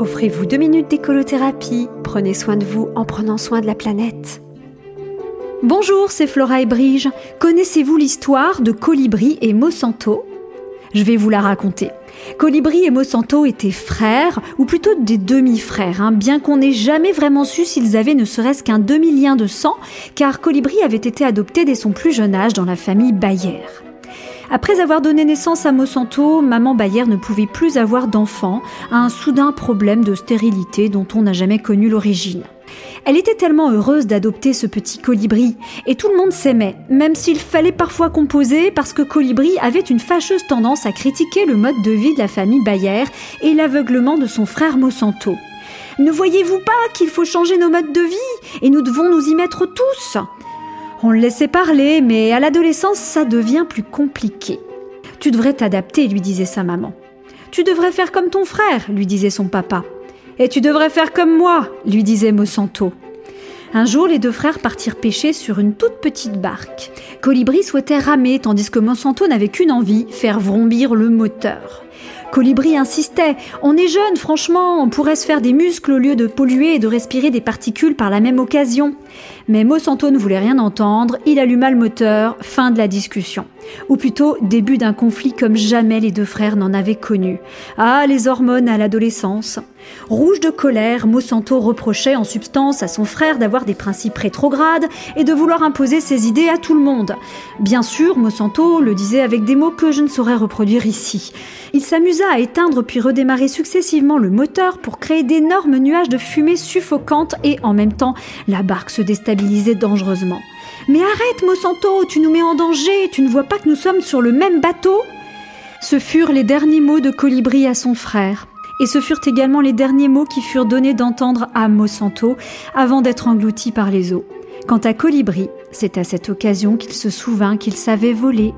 Offrez-vous deux minutes d'écolothérapie. Prenez soin de vous en prenant soin de la planète. Bonjour, c'est Flora et Brige. Connaissez-vous l'histoire de Colibri et Monsanto? Je vais vous la raconter. Colibri et Monsanto étaient frères, ou plutôt des demi-frères, hein, bien qu'on n'ait jamais vraiment su s'ils avaient ne serait-ce qu'un demi-lien de sang, car Colibri avait été adopté dès son plus jeune âge dans la famille Bayer. Après avoir donné naissance à Monsanto, maman Bayer ne pouvait plus avoir d'enfants, un soudain problème de stérilité dont on n'a jamais connu l'origine. Elle était tellement heureuse d'adopter ce petit colibri, et tout le monde s'aimait, même s'il fallait parfois composer parce que Colibri avait une fâcheuse tendance à critiquer le mode de vie de la famille Bayer et l'aveuglement de son frère Monsanto. Ne voyez-vous pas qu'il faut changer nos modes de vie et nous devons nous y mettre tous? On le laissait parler, mais à l'adolescence, ça devient plus compliqué. Tu devrais t'adapter, lui disait sa maman. Tu devrais faire comme ton frère, lui disait son papa. Et tu devrais faire comme moi, lui disait Monsanto. Un jour, les deux frères partirent pêcher sur une toute petite barque. Colibri souhaitait ramer, tandis que Monsanto n'avait qu'une envie, faire vrombir le moteur. Colibri insistait. On est jeune, franchement, on pourrait se faire des muscles au lieu de polluer et de respirer des particules par la même occasion. Mais Monsanto ne voulait rien entendre, il alluma le moteur, fin de la discussion. Ou plutôt début d'un conflit comme jamais les deux frères n'en avaient connu. Ah, les hormones à l'adolescence. Rouge de colère, Monsanto reprochait en substance à son frère d'avoir des principes rétrogrades et de vouloir imposer ses idées à tout le monde. Bien sûr, Monsanto le disait avec des mots que je ne saurais reproduire ici. Il s'amusa à éteindre puis redémarrer successivement le moteur pour créer d'énormes nuages de fumée suffocantes et en même temps la barque se déstabilisait dangereusement. Mais arrête, Monsanto, tu nous mets en danger, tu ne vois pas que nous sommes sur le même bateau? Ce furent les derniers mots de Colibri à son frère. Et ce furent également les derniers mots qui furent donnés d'entendre à Monsanto avant d'être englouti par les eaux. Quant à Colibri, c'est à cette occasion qu'il se souvint qu'il savait voler